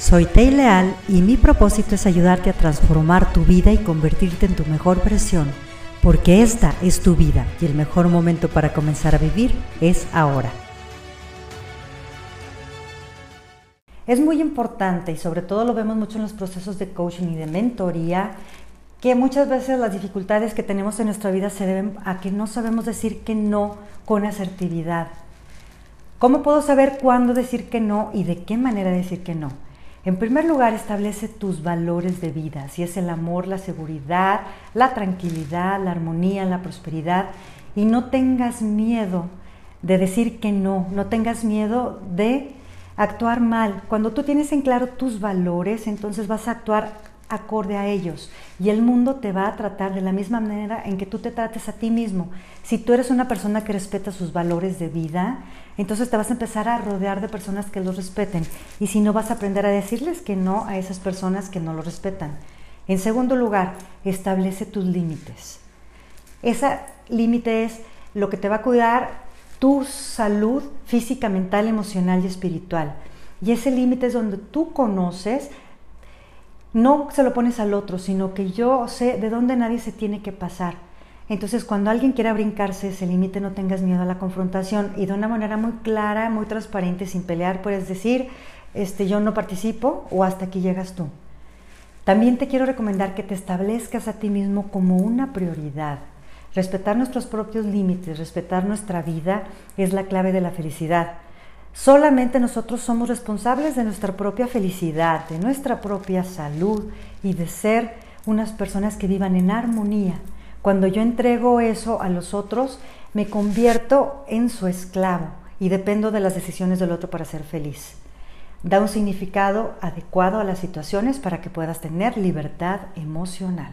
Soy Tei Leal y mi propósito es ayudarte a transformar tu vida y convertirte en tu mejor versión, porque esta es tu vida y el mejor momento para comenzar a vivir es ahora. Es muy importante y sobre todo lo vemos mucho en los procesos de coaching y de mentoría, que muchas veces las dificultades que tenemos en nuestra vida se deben a que no sabemos decir que no con asertividad. ¿Cómo puedo saber cuándo decir que no y de qué manera decir que no? En primer lugar, establece tus valores de vida, si es el amor, la seguridad, la tranquilidad, la armonía, la prosperidad, y no tengas miedo de decir que no, no tengas miedo de actuar mal. Cuando tú tienes en claro tus valores, entonces vas a actuar acorde a ellos y el mundo te va a tratar de la misma manera en que tú te trates a ti mismo. Si tú eres una persona que respeta sus valores de vida, entonces te vas a empezar a rodear de personas que los respeten y si no vas a aprender a decirles que no a esas personas que no lo respetan. En segundo lugar, establece tus límites. Ese límite es lo que te va a cuidar tu salud física, mental, emocional y espiritual. Y ese límite es donde tú conoces no se lo pones al otro, sino que yo sé de dónde nadie se tiene que pasar. Entonces, cuando alguien quiera brincarse ese límite, no tengas miedo a la confrontación y de una manera muy clara, muy transparente, sin pelear, puedes decir, este, yo no participo o hasta aquí llegas tú. También te quiero recomendar que te establezcas a ti mismo como una prioridad. Respetar nuestros propios límites, respetar nuestra vida es la clave de la felicidad. Solamente nosotros somos responsables de nuestra propia felicidad, de nuestra propia salud y de ser unas personas que vivan en armonía. Cuando yo entrego eso a los otros, me convierto en su esclavo y dependo de las decisiones del otro para ser feliz. Da un significado adecuado a las situaciones para que puedas tener libertad emocional.